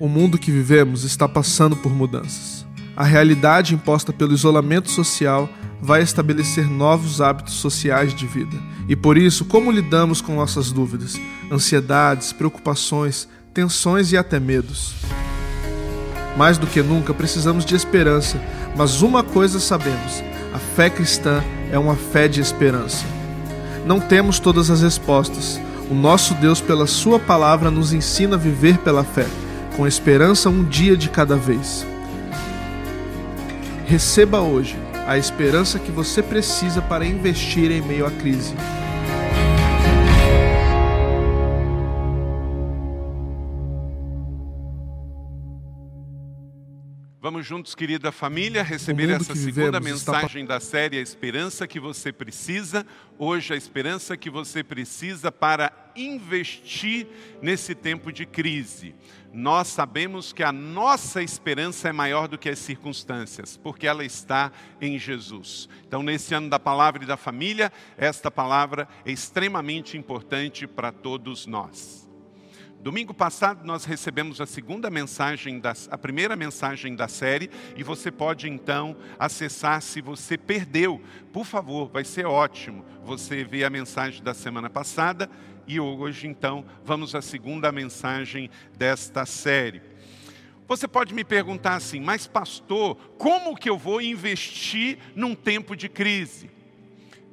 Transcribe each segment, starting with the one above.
O mundo que vivemos está passando por mudanças. A realidade imposta pelo isolamento social vai estabelecer novos hábitos sociais de vida. E por isso, como lidamos com nossas dúvidas, ansiedades, preocupações, tensões e até medos? Mais do que nunca, precisamos de esperança, mas uma coisa sabemos: a fé cristã é uma fé de esperança. Não temos todas as respostas. O nosso Deus, pela Sua palavra, nos ensina a viver pela fé, com esperança um dia de cada vez. Receba hoje a esperança que você precisa para investir em meio à crise. Vamos juntos, querida família, receber essa segunda mensagem está... da série A Esperança que você precisa. Hoje, a esperança que você precisa para investir nesse tempo de crise. Nós sabemos que a nossa esperança é maior do que as circunstâncias, porque ela está em Jesus. Então, nesse ano da palavra e da família, esta palavra é extremamente importante para todos nós. Domingo passado nós recebemos a segunda mensagem, da, a primeira mensagem da série, e você pode então acessar se você perdeu. Por favor, vai ser ótimo você ver a mensagem da semana passada e hoje então vamos à segunda mensagem desta série. Você pode me perguntar assim, mas pastor, como que eu vou investir num tempo de crise?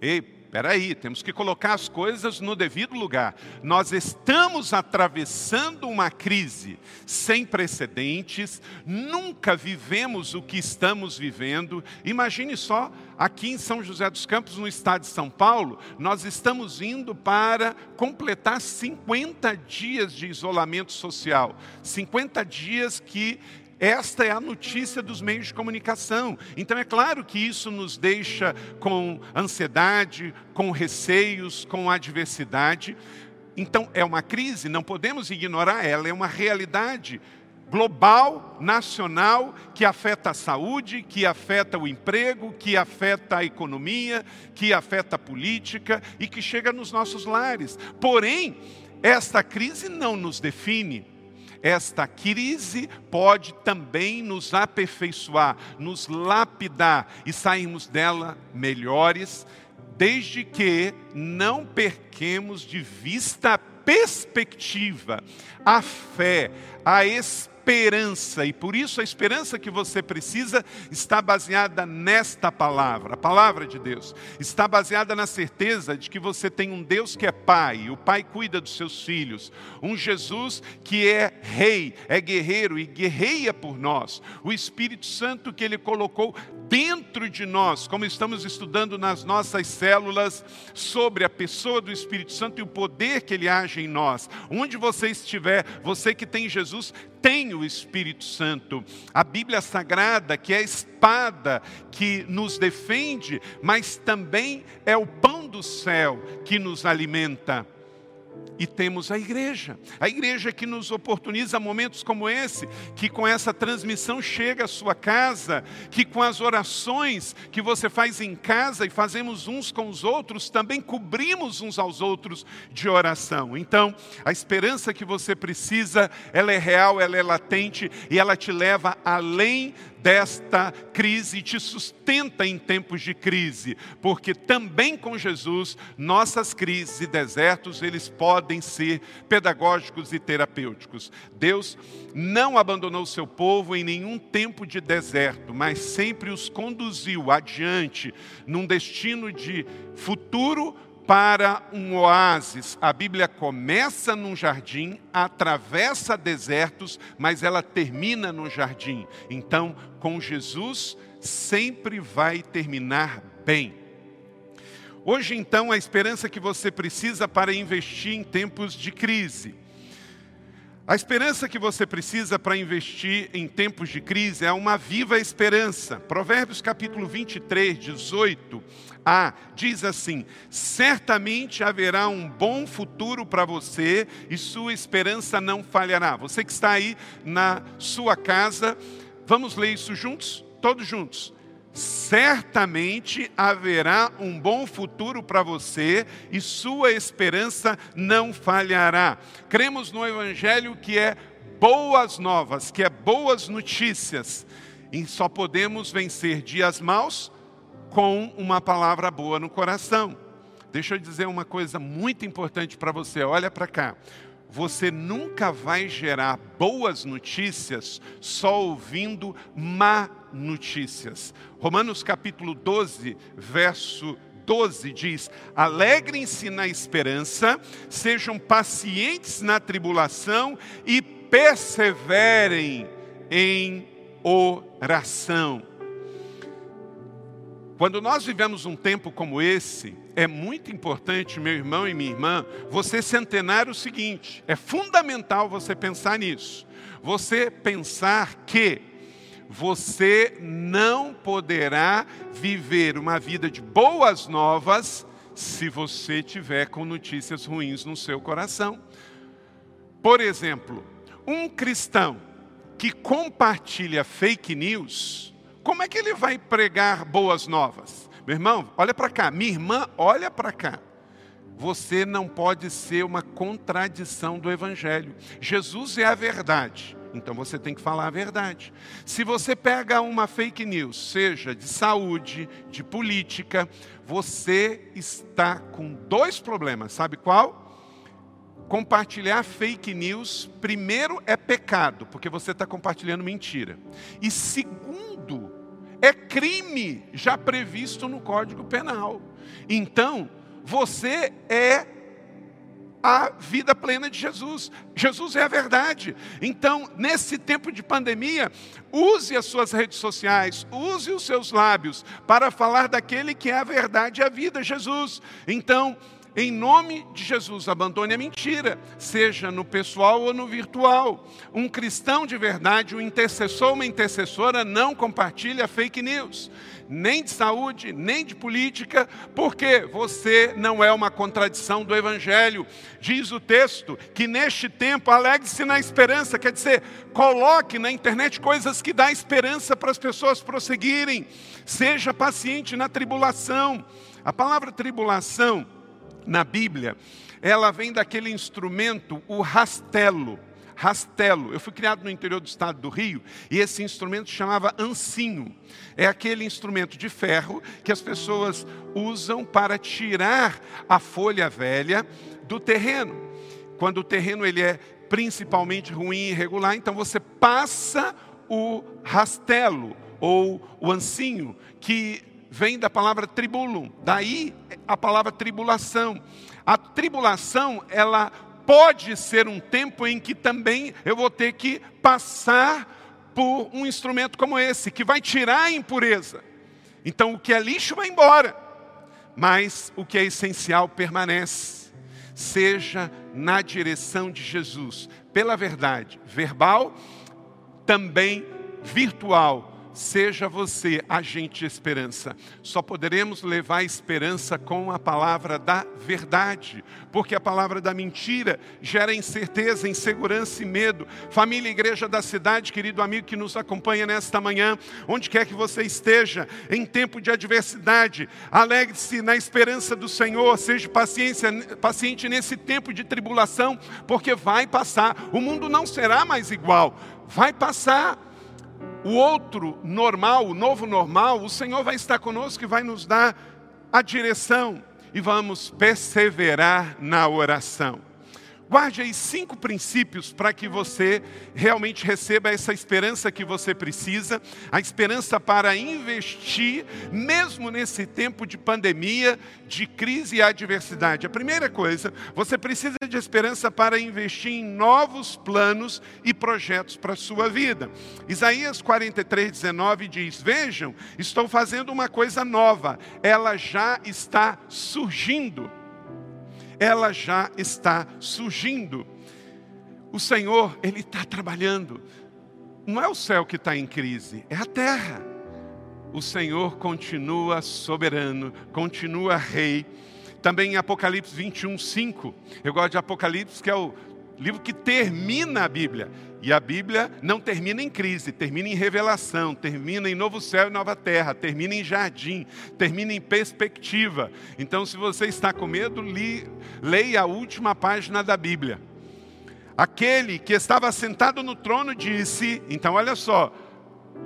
Ei, Espera aí, temos que colocar as coisas no devido lugar. Nós estamos atravessando uma crise sem precedentes, nunca vivemos o que estamos vivendo. Imagine só, aqui em São José dos Campos, no estado de São Paulo, nós estamos indo para completar 50 dias de isolamento social. 50 dias que esta é a notícia dos meios de comunicação. Então é claro que isso nos deixa com ansiedade, com receios, com adversidade. Então é uma crise, não podemos ignorar ela, é uma realidade global, nacional, que afeta a saúde, que afeta o emprego, que afeta a economia, que afeta a política e que chega nos nossos lares. Porém, esta crise não nos define esta crise pode também nos aperfeiçoar, nos lapidar e sairmos dela melhores, desde que não perquemos de vista a perspectiva, a fé, a esperança e por isso a esperança que você precisa está baseada nesta palavra, a palavra de Deus. Está baseada na certeza de que você tem um Deus que é Pai, o Pai cuida dos seus filhos, um Jesus que é Rei, é guerreiro e guerreia por nós, o Espírito Santo que Ele colocou dentro de nós, como estamos estudando nas nossas células sobre a pessoa do Espírito Santo e o poder que Ele age em nós. Onde você estiver, você que tem Jesus, tem o Espírito Santo. A Bíblia Sagrada, que é a espada que nos defende, mas também é o pão do céu que nos alimenta. E temos a igreja, a igreja que nos oportuniza momentos como esse, que com essa transmissão chega à sua casa, que com as orações que você faz em casa e fazemos uns com os outros, também cobrimos uns aos outros de oração. Então, a esperança que você precisa, ela é real, ela é latente e ela te leva além desta crise, te sustenta em tempos de crise, porque também com Jesus, nossas crises e desertos, eles podem ser pedagógicos e terapêuticos. Deus não abandonou seu povo em nenhum tempo de deserto, mas sempre os conduziu adiante num destino de futuro para um oásis. A Bíblia começa num jardim, atravessa desertos, mas ela termina no jardim. Então, com Jesus, sempre vai terminar bem. Hoje, então, a esperança que você precisa para investir em tempos de crise. A esperança que você precisa para investir em tempos de crise é uma viva esperança. Provérbios capítulo 23, 18 a diz assim: certamente haverá um bom futuro para você e sua esperança não falhará. Você que está aí na sua casa, vamos ler isso juntos? Todos juntos certamente haverá um bom futuro para você e sua esperança não falhará. Cremos no Evangelho que é boas novas, que é boas notícias. E só podemos vencer dias maus com uma palavra boa no coração. Deixa eu dizer uma coisa muito importante para você, olha para cá. Você nunca vai gerar boas notícias só ouvindo má notícias. Romanos capítulo 12, verso 12 diz: Alegrem-se na esperança, sejam pacientes na tribulação e perseverem em oração. Quando nós vivemos um tempo como esse, é muito importante, meu irmão e minha irmã, você centenar o seguinte: é fundamental você pensar nisso. Você pensar que você não poderá viver uma vida de boas novas se você tiver com notícias ruins no seu coração. Por exemplo, um cristão que compartilha fake news, como é que ele vai pregar boas novas? Meu irmão, olha para cá. Minha irmã, olha para cá. Você não pode ser uma contradição do Evangelho. Jesus é a verdade. Então você tem que falar a verdade. Se você pega uma fake news, seja de saúde, de política, você está com dois problemas. Sabe qual? compartilhar fake news, primeiro, é pecado, porque você está compartilhando mentira. E segundo, é crime já previsto no Código Penal. Então, você é a vida plena de Jesus. Jesus é a verdade. Então, nesse tempo de pandemia, use as suas redes sociais, use os seus lábios para falar daquele que é a verdade e a vida, Jesus. Então, em nome de Jesus, abandone a mentira, seja no pessoal ou no virtual. Um cristão de verdade, um intercessor, uma intercessora, não compartilha fake news, nem de saúde, nem de política, porque você não é uma contradição do Evangelho. Diz o texto que neste tempo alegre-se na esperança, quer dizer, coloque na internet coisas que dão esperança para as pessoas prosseguirem. Seja paciente na tribulação. A palavra tribulação na Bíblia, ela vem daquele instrumento, o rastelo. Rastelo. Eu fui criado no interior do estado do Rio e esse instrumento chamava ancinho. É aquele instrumento de ferro que as pessoas usam para tirar a folha velha do terreno. Quando o terreno ele é principalmente ruim e irregular, então você passa o rastelo ou o ancinho que vem da palavra tribulum, daí a palavra tribulação. A tribulação, ela pode ser um tempo em que também eu vou ter que passar por um instrumento como esse, que vai tirar a impureza. Então o que é lixo vai embora, mas o que é essencial permanece. Seja na direção de Jesus, pela verdade, verbal, também virtual Seja você agente de esperança. Só poderemos levar esperança com a palavra da verdade, porque a palavra da mentira gera incerteza, insegurança e medo. Família Igreja da Cidade, querido amigo que nos acompanha nesta manhã, onde quer que você esteja, em tempo de adversidade, alegre-se na esperança do Senhor, seja paciência, paciente nesse tempo de tribulação, porque vai passar. O mundo não será mais igual, vai passar o outro normal, o novo normal, o Senhor vai estar conosco e vai nos dar a direção e vamos perseverar na oração. Guarde aí cinco princípios para que você realmente receba essa esperança que você precisa, a esperança para investir, mesmo nesse tempo de pandemia, de crise e adversidade. A primeira coisa, você precisa de esperança para investir em novos planos e projetos para a sua vida. Isaías 43, 19 diz: Vejam, estou fazendo uma coisa nova, ela já está surgindo ela já está surgindo. O Senhor, Ele está trabalhando. Não é o céu que está em crise, é a terra. O Senhor continua soberano, continua rei. Também em Apocalipse 21, 5. Eu gosto de Apocalipse, que é o livro que termina a Bíblia. E a Bíblia não termina em crise, termina em revelação, termina em novo céu e nova terra, termina em jardim, termina em perspectiva. Então, se você está com medo, li, leia a última página da Bíblia. aquele que estava sentado no trono disse: então olha só,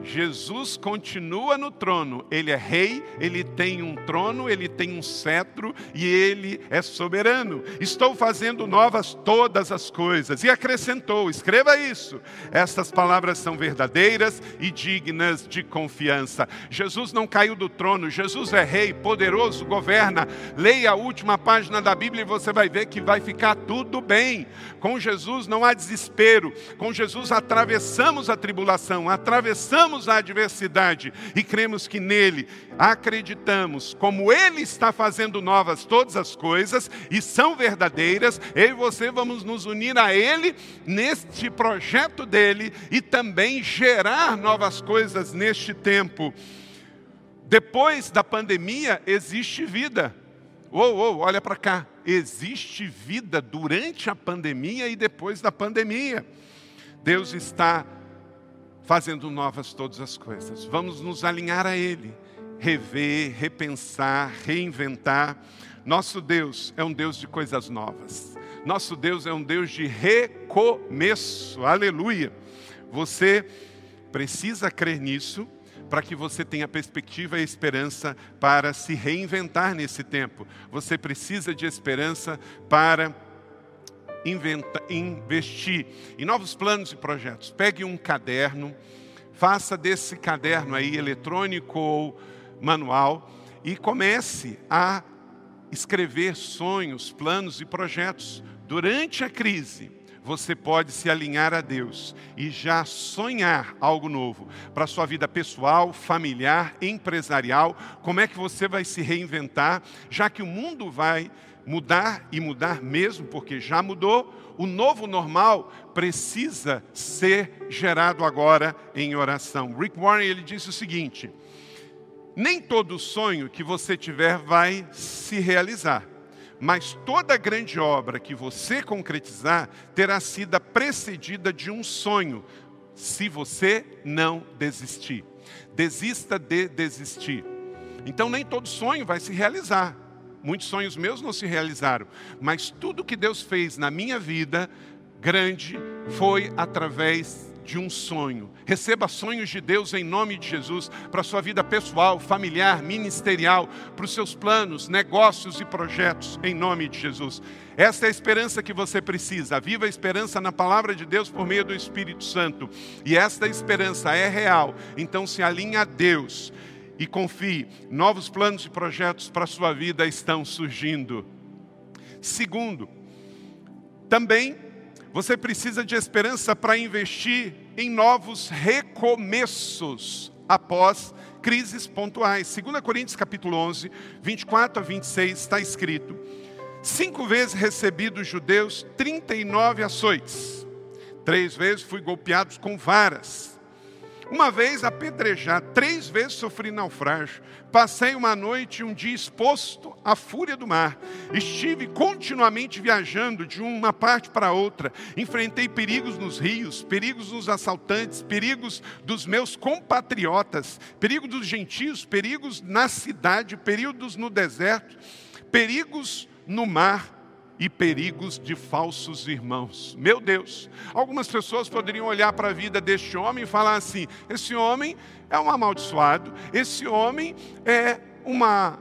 Jesus continua no trono, ele é rei, ele tem um trono, ele tem um cetro e ele é soberano. Estou fazendo novas todas as coisas. E acrescentou: escreva isso. Estas palavras são verdadeiras e dignas de confiança. Jesus não caiu do trono, Jesus é rei, poderoso, governa. Leia a última página da Bíblia e você vai ver que vai ficar tudo bem. Com Jesus não há desespero, com Jesus atravessamos a tribulação, atravessamos enfrentamos a adversidade e cremos que nele acreditamos, como ele está fazendo novas todas as coisas e são verdadeiras, eu e você vamos nos unir a ele neste projeto dele e também gerar novas coisas neste tempo. Depois da pandemia existe vida. Uou, uou, olha para cá. Existe vida durante a pandemia e depois da pandemia. Deus está fazendo novas todas as coisas. Vamos nos alinhar a Ele, rever, repensar, reinventar. Nosso Deus é um Deus de coisas novas. Nosso Deus é um Deus de recomeço. Aleluia. Você precisa crer nisso para que você tenha perspectiva e esperança para se reinventar nesse tempo. Você precisa de esperança para inventa, investir em novos planos e projetos. Pegue um caderno, faça desse caderno aí eletrônico ou manual e comece a escrever sonhos, planos e projetos. Durante a crise, você pode se alinhar a Deus e já sonhar algo novo para sua vida pessoal, familiar, empresarial. Como é que você vai se reinventar, já que o mundo vai mudar e mudar mesmo, porque já mudou, o novo normal precisa ser gerado agora em oração. Rick Warren ele disse o seguinte: nem todo sonho que você tiver vai se realizar, mas toda grande obra que você concretizar terá sido precedida de um sonho, se você não desistir. Desista de desistir. Então nem todo sonho vai se realizar, Muitos sonhos meus não se realizaram, mas tudo que Deus fez na minha vida, grande, foi através de um sonho. Receba sonhos de Deus em nome de Jesus para sua vida pessoal, familiar, ministerial, para os seus planos, negócios e projetos em nome de Jesus. Esta é a esperança que você precisa. Viva a esperança na palavra de Deus por meio do Espírito Santo. E esta esperança é real. Então se alinha a Deus e confie, novos planos e projetos para a sua vida estão surgindo. Segundo, também você precisa de esperança para investir em novos recomeços após crises pontuais. 2 Coríntios capítulo 11, 24 a 26 está escrito: Cinco vezes recebi dos judeus 39 açoites. Três vezes fui golpeado com varas. Uma vez apedrejado, três vezes sofri naufrágio. Passei uma noite e um dia exposto à fúria do mar. Estive continuamente viajando de uma parte para outra. Enfrentei perigos nos rios, perigos dos assaltantes, perigos dos meus compatriotas, perigos dos gentios, perigos na cidade, perigos no deserto, perigos no mar e perigos de falsos irmãos. Meu Deus, algumas pessoas poderiam olhar para a vida deste homem e falar assim: esse homem é um amaldiçoado, esse homem é uma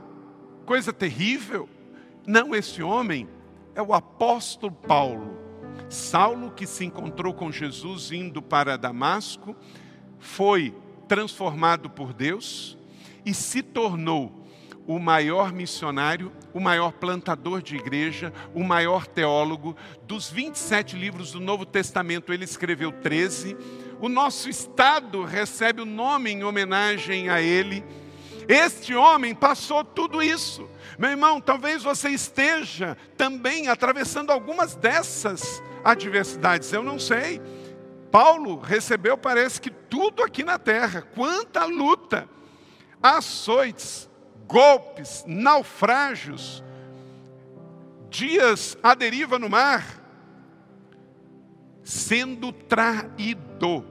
coisa terrível. Não, esse homem é o apóstolo Paulo. Saulo, que se encontrou com Jesus indo para Damasco, foi transformado por Deus e se tornou o maior missionário, o maior plantador de igreja, o maior teólogo. Dos 27 livros do Novo Testamento, ele escreveu 13. O nosso estado recebe o nome em homenagem a ele. Este homem passou tudo isso. Meu irmão, talvez você esteja também atravessando algumas dessas adversidades, eu não sei. Paulo recebeu, parece que tudo aqui na terra, quanta luta, açoites, golpes, naufrágios, dias à deriva no mar, sendo traído,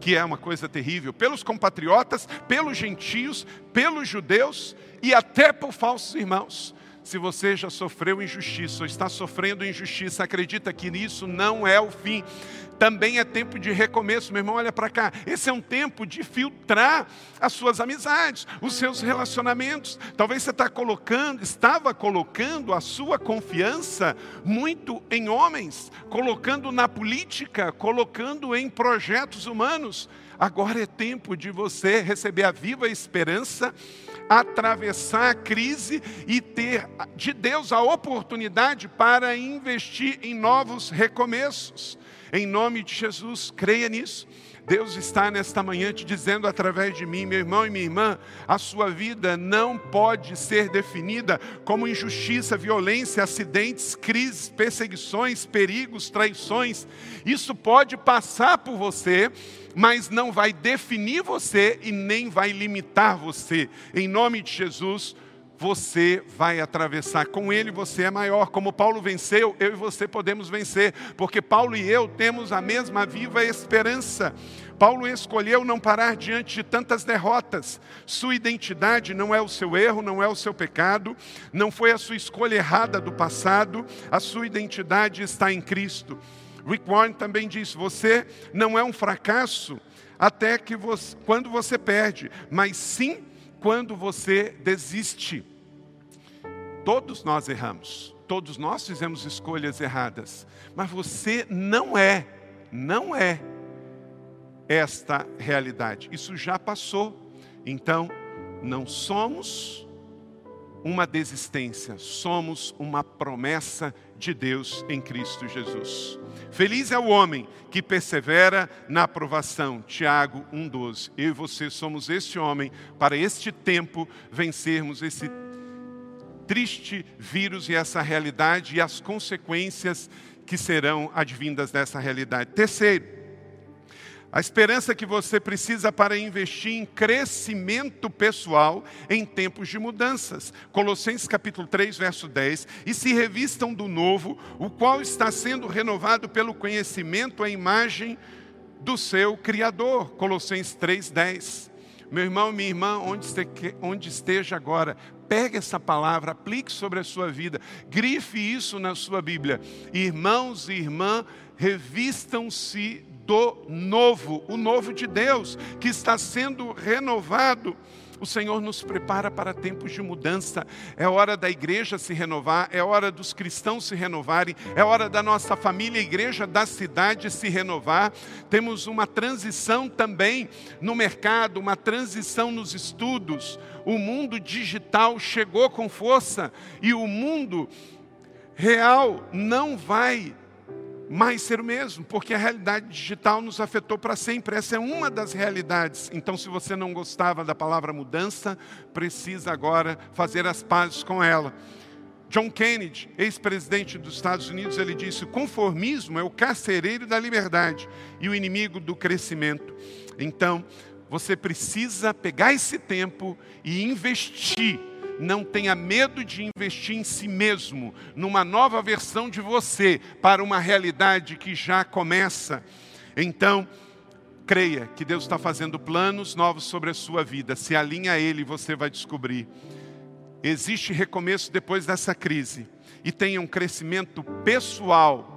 que é uma coisa terrível, pelos compatriotas, pelos gentios, pelos judeus e até por falsos irmãos. Se você já sofreu injustiça ou está sofrendo injustiça, acredita que isso não é o fim. Também é tempo de recomeço, meu irmão, olha para cá. Esse é um tempo de filtrar as suas amizades, os seus relacionamentos. Talvez você está colocando, estava colocando a sua confiança muito em homens, colocando na política, colocando em projetos humanos. Agora é tempo de você receber a viva esperança atravessar a crise e ter de Deus a oportunidade para investir em novos recomeços. Em nome de Jesus, creia nisso. Deus está nesta manhã te dizendo através de mim, meu irmão e minha irmã, a sua vida não pode ser definida como injustiça, violência, acidentes, crises, perseguições, perigos, traições. Isso pode passar por você, mas não vai definir você e nem vai limitar você. Em nome de Jesus, você vai atravessar. Com ele você é maior. Como Paulo venceu, eu e você podemos vencer, porque Paulo e eu temos a mesma viva esperança. Paulo escolheu não parar diante de tantas derrotas. Sua identidade não é o seu erro, não é o seu pecado, não foi a sua escolha errada do passado, a sua identidade está em Cristo. Rick Warren também diz: você não é um fracasso até que você, quando você perde, mas sim quando você desiste. Todos nós erramos, todos nós fizemos escolhas erradas, mas você não é, não é esta realidade. Isso já passou. Então, não somos uma desistência, somos uma promessa de Deus em Cristo Jesus. Feliz é o homem que persevera na aprovação. Tiago 1,12. Eu e você somos este homem para este tempo vencermos esse triste vírus e essa realidade e as consequências que serão advindas dessa realidade. Terceiro, a esperança que você precisa para investir em crescimento pessoal em tempos de mudanças. Colossenses capítulo 3, verso 10. E se revistam do novo, o qual está sendo renovado pelo conhecimento à imagem do seu Criador. Colossenses 3, 10. Meu irmão, minha irmã, onde esteja agora, pegue essa palavra, aplique sobre a sua vida, grife isso na sua Bíblia. Irmãos e irmãs, revistam-se do novo, o novo de Deus, que está sendo renovado. O Senhor nos prepara para tempos de mudança. É hora da igreja se renovar, é hora dos cristãos se renovarem, é hora da nossa família, igreja da cidade se renovar. Temos uma transição também no mercado, uma transição nos estudos. O mundo digital chegou com força e o mundo real não vai mais ser o mesmo, porque a realidade digital nos afetou para sempre. Essa é uma das realidades. Então, se você não gostava da palavra mudança, precisa agora fazer as pazes com ela. John Kennedy, ex-presidente dos Estados Unidos, ele disse: o conformismo é o carcereiro da liberdade e o inimigo do crescimento. Então, você precisa pegar esse tempo e investir não tenha medo de investir em si mesmo, numa nova versão de você, para uma realidade que já começa. Então, creia que Deus está fazendo planos novos sobre a sua vida. Se alinha a Ele, você vai descobrir. Existe recomeço depois dessa crise. E tenha um crescimento pessoal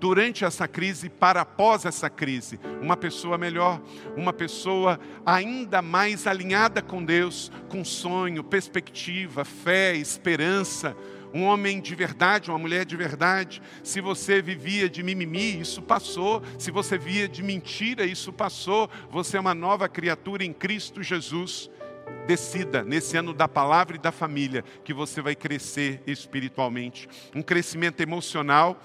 durante essa crise para após essa crise. Uma pessoa melhor, uma pessoa ainda mais alinhada com Deus, com sonho, perspectiva, fé, esperança. Um homem de verdade, uma mulher de verdade. Se você vivia de mimimi, isso passou. Se você via de mentira, isso passou. Você é uma nova criatura em Cristo Jesus decida nesse ano da palavra e da família que você vai crescer espiritualmente. Um crescimento emocional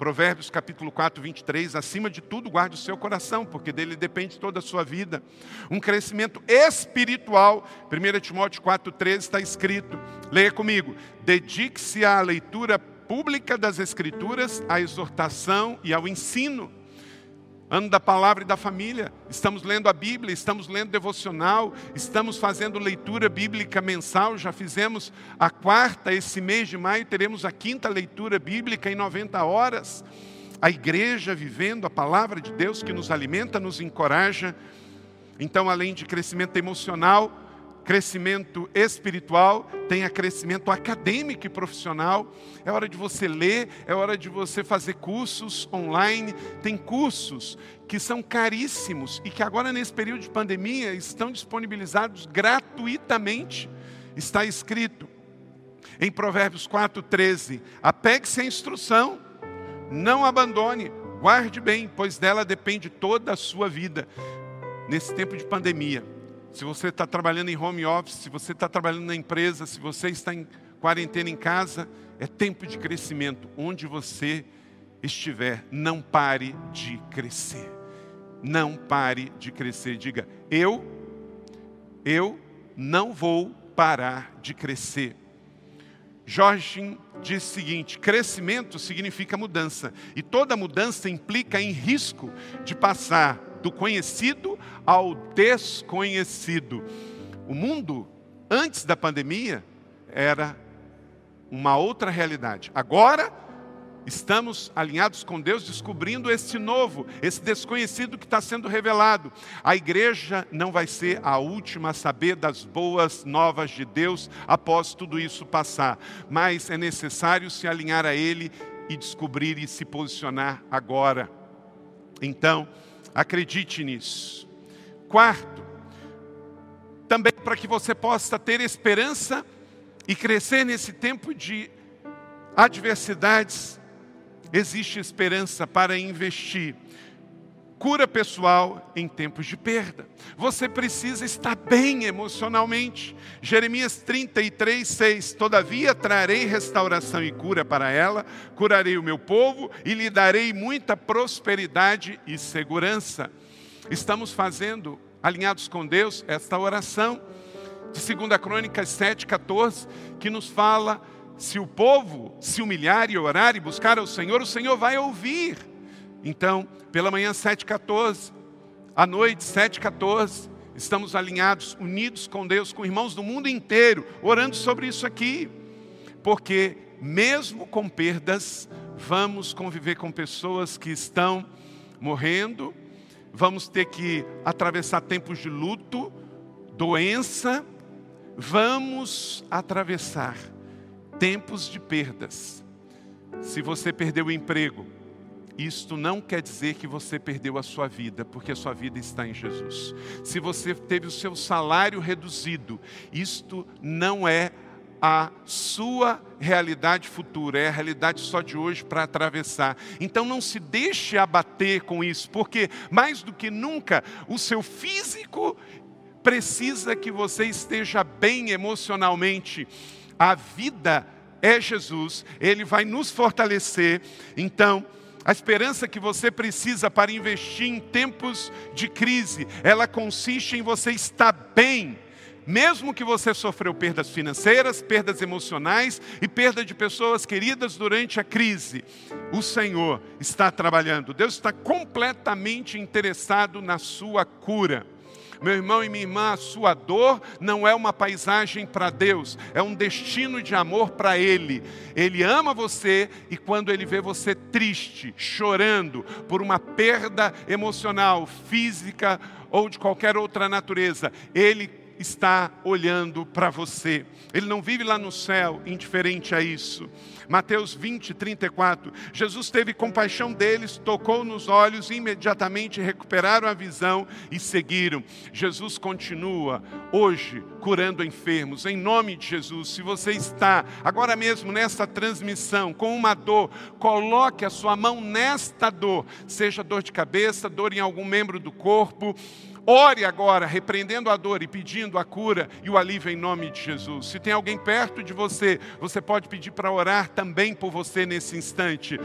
Provérbios capítulo 4, 23, acima de tudo guarde o seu coração, porque dele depende toda a sua vida. Um crescimento espiritual, 1 Timóteo 4, 13 está escrito, leia comigo, dedique-se à leitura pública das Escrituras, à exortação e ao ensino ano da palavra e da família. Estamos lendo a Bíblia, estamos lendo devocional, estamos fazendo leitura bíblica mensal. Já fizemos a quarta, esse mês de maio teremos a quinta leitura bíblica em 90 horas. A igreja vivendo a palavra de Deus que nos alimenta, nos encoraja. Então, além de crescimento emocional, crescimento espiritual, tenha crescimento acadêmico e profissional. É hora de você ler, é hora de você fazer cursos online. Tem cursos que são caríssimos e que agora, nesse período de pandemia, estão disponibilizados gratuitamente. Está escrito em Provérbios 4,13: apegue-se à instrução, não abandone, guarde bem, pois dela depende toda a sua vida. Nesse tempo de pandemia, se você está trabalhando em home office, se você está trabalhando na empresa, se você está em quarentena em casa, é tempo de crescimento. Onde você estiver, não pare de crescer. Não pare de crescer. Diga, eu, eu não vou parar de crescer. Jorge diz o seguinte: crescimento significa mudança, e toda mudança implica em risco de passar do conhecido ao desconhecido. O mundo, antes da pandemia, era uma outra realidade. Agora, estamos alinhados com Deus, descobrindo esse novo, esse desconhecido que está sendo revelado. A igreja não vai ser a última a saber das boas novas de Deus após tudo isso passar, mas é necessário se alinhar a Ele e descobrir e se posicionar agora. Então, Acredite nisso. Quarto, também para que você possa ter esperança e crescer nesse tempo de adversidades, existe esperança para investir cura pessoal em tempos de perda. Você precisa estar bem emocionalmente. Jeremias 33, 6. Todavia trarei restauração e cura para ela, curarei o meu povo e lhe darei muita prosperidade e segurança. Estamos fazendo, alinhados com Deus, esta oração de 2 Crônicas 7, 14, que nos fala: se o povo se humilhar e orar e buscar ao Senhor, o Senhor vai ouvir. Então, pela manhã 7h14, à noite 7h14, estamos alinhados, unidos com Deus, com irmãos do mundo inteiro, orando sobre isso aqui. Porque, mesmo com perdas, vamos conviver com pessoas que estão morrendo, vamos ter que atravessar tempos de luto, doença, vamos atravessar tempos de perdas. Se você perdeu o emprego, isto não quer dizer que você perdeu a sua vida, porque a sua vida está em Jesus. Se você teve o seu salário reduzido, isto não é a sua realidade futura, é a realidade só de hoje para atravessar. Então não se deixe abater com isso, porque mais do que nunca o seu físico precisa que você esteja bem emocionalmente. A vida é Jesus, ele vai nos fortalecer. Então, a esperança que você precisa para investir em tempos de crise, ela consiste em você estar bem, mesmo que você sofreu perdas financeiras, perdas emocionais e perda de pessoas queridas durante a crise. O Senhor está trabalhando, Deus está completamente interessado na sua cura. Meu irmão e minha irmã, a sua dor não é uma paisagem para Deus, é um destino de amor para Ele. Ele ama você e quando Ele vê você triste, chorando por uma perda emocional, física ou de qualquer outra natureza, Ele está olhando para você. Ele não vive lá no céu indiferente a isso. Mateus 20, 34. Jesus teve compaixão deles, tocou nos olhos e imediatamente recuperaram a visão e seguiram. Jesus continua hoje curando enfermos, em nome de Jesus. Se você está agora mesmo nessa transmissão com uma dor, coloque a sua mão nesta dor, seja dor de cabeça, dor em algum membro do corpo Ore agora, repreendendo a dor e pedindo a cura e o alívio em nome de Jesus. Se tem alguém perto de você, você pode pedir para orar também por você nesse instante.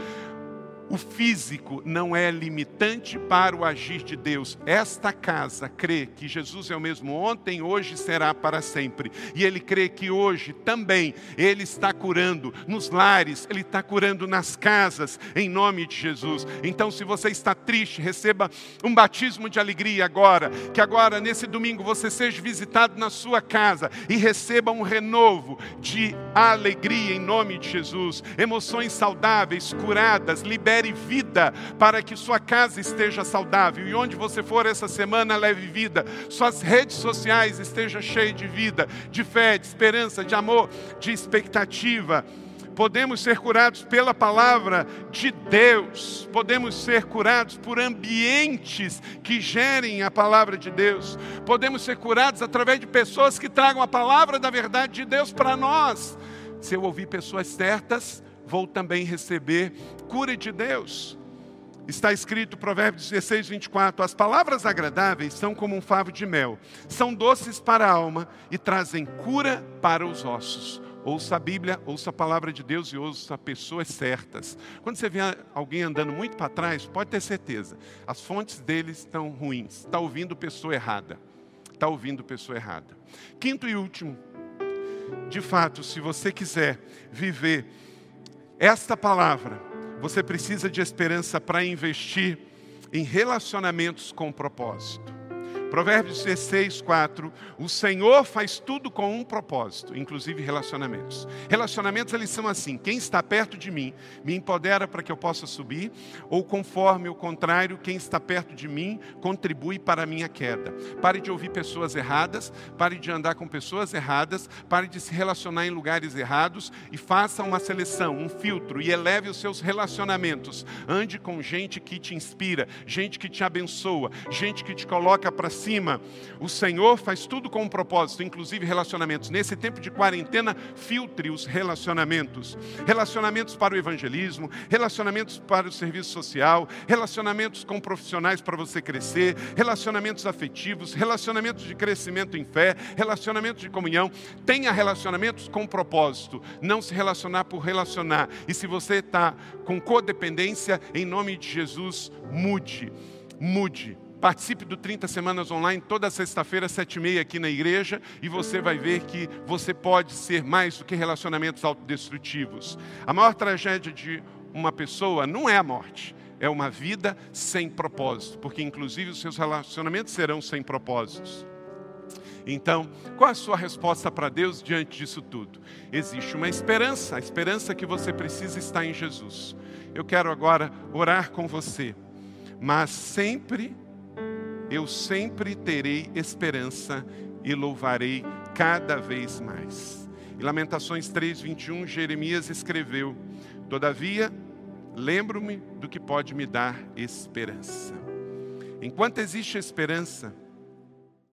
O físico não é limitante para o agir de Deus. Esta casa crê que Jesus é o mesmo ontem, hoje será para sempre. E ele crê que hoje também ele está curando nos lares, ele está curando nas casas, em nome de Jesus. Então, se você está triste, receba um batismo de alegria agora. Que agora, nesse domingo, você seja visitado na sua casa e receba um renovo de alegria em nome de Jesus. Emoções saudáveis, curadas, libertas gere vida, para que sua casa esteja saudável. E onde você for essa semana leve vida, suas redes sociais estejam cheias de vida, de fé, de esperança, de amor, de expectativa. Podemos ser curados pela palavra de Deus, podemos ser curados por ambientes que gerem a palavra de Deus, podemos ser curados através de pessoas que tragam a palavra da verdade de Deus para nós. Se eu ouvir pessoas certas, vou também receber cura de Deus. Está escrito, Provérbios 16, 24: As palavras agradáveis são como um favo de mel, são doces para a alma e trazem cura para os ossos. Ouça a Bíblia, ouça a palavra de Deus e ouça pessoas certas. Quando você vê alguém andando muito para trás, pode ter certeza, as fontes deles estão ruins. Está ouvindo pessoa errada. Está ouvindo pessoa errada. Quinto e último, de fato, se você quiser viver esta palavra, você precisa de esperança para investir em relacionamentos com propósito. Provérbios 16, 4. O Senhor faz tudo com um propósito, inclusive relacionamentos. Relacionamentos, eles são assim: quem está perto de mim me empodera para que eu possa subir, ou conforme o contrário, quem está perto de mim contribui para a minha queda. Pare de ouvir pessoas erradas, pare de andar com pessoas erradas, pare de se relacionar em lugares errados e faça uma seleção, um filtro e eleve os seus relacionamentos. Ande com gente que te inspira, gente que te abençoa, gente que te coloca para cima. O Senhor faz tudo com um propósito, inclusive relacionamentos. Nesse tempo de quarentena, filtre os relacionamentos. Relacionamentos para o evangelismo, relacionamentos para o serviço social, relacionamentos com profissionais para você crescer, relacionamentos afetivos, relacionamentos de crescimento em fé, relacionamentos de comunhão. Tenha relacionamentos com propósito, não se relacionar por relacionar. E se você está com codependência, em nome de Jesus, mude. Mude. Participe do 30 Semanas Online toda sexta-feira, sete e meia aqui na igreja, e você vai ver que você pode ser mais do que relacionamentos autodestrutivos. A maior tragédia de uma pessoa não é a morte, é uma vida sem propósito, porque inclusive os seus relacionamentos serão sem propósitos. Então, qual a sua resposta para Deus diante disso tudo? Existe uma esperança, a esperança que você precisa está em Jesus. Eu quero agora orar com você, mas sempre eu sempre terei esperança e louvarei cada vez mais. Em Lamentações 3:21, Jeremias escreveu: Todavia, lembro-me do que pode me dar esperança. Enquanto existe esperança,